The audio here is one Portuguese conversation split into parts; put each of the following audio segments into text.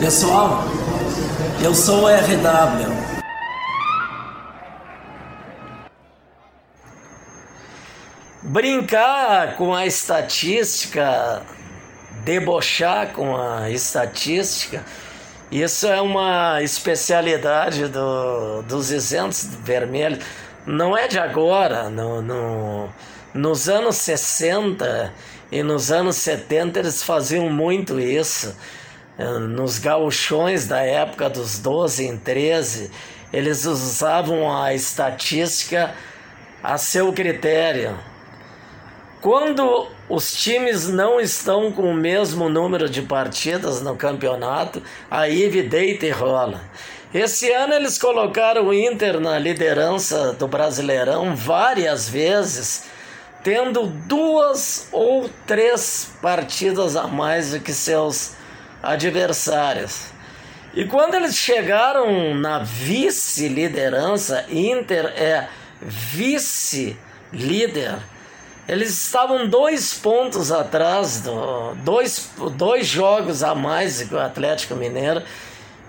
Pessoal, eu sou o RW. Brincar com a estatística, debochar com a estatística, isso é uma especialidade do, dos isentos vermelhos. Não é de agora, no, no, nos anos 60 e nos anos 70 eles faziam muito isso nos gauchões da época dos 12 em 13, eles usavam a estatística a seu critério. Quando os times não estão com o mesmo número de partidas no campeonato, aí deita e rola. Esse ano eles colocaram o Inter na liderança do Brasileirão várias vezes, tendo duas ou três partidas a mais do que seus adversários. E quando eles chegaram na vice-liderança, Inter é vice-líder, eles estavam dois pontos atrás, do, dois, dois jogos a mais que o Atlético Mineiro,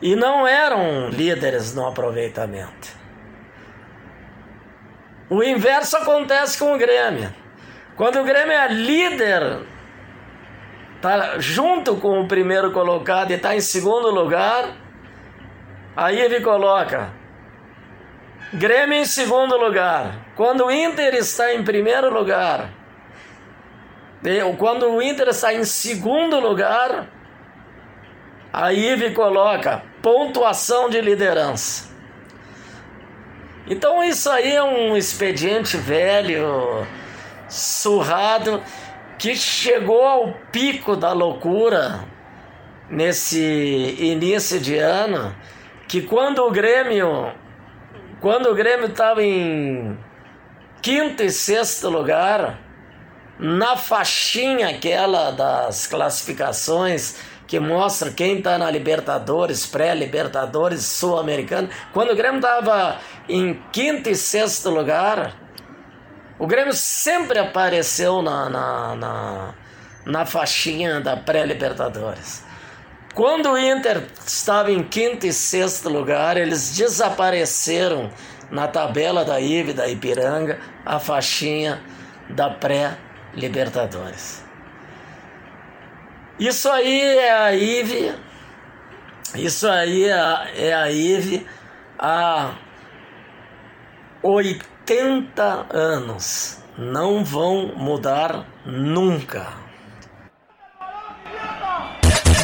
e não eram líderes no aproveitamento. O inverso acontece com o Grêmio. Quando o Grêmio é líder tá junto com o primeiro colocado e está em segundo lugar, aí ele coloca Grêmio em segundo lugar. Quando o Inter está em primeiro lugar, quando o Inter está em segundo lugar, a IVE coloca pontuação de liderança. Então isso aí é um expediente velho, surrado, que chegou ao pico da loucura nesse início de ano, que quando o Grêmio quando o Grêmio estava em quinto e sexto lugar, na faixinha aquela das classificações que mostra quem está na Libertadores, pré-Libertadores, Sul-Americano, quando o Grêmio estava em quinto e sexto lugar, o Grêmio sempre apareceu na, na, na, na faixinha da pré-Libertadores. Quando o Inter estava em quinto e sexto lugar, eles desapareceram na tabela da IVE da Ipiranga, a faixinha da pré-Libertadores. Isso aí é a IVE, isso aí é a, é a IVE há 80 80 anos não vão mudar nunca.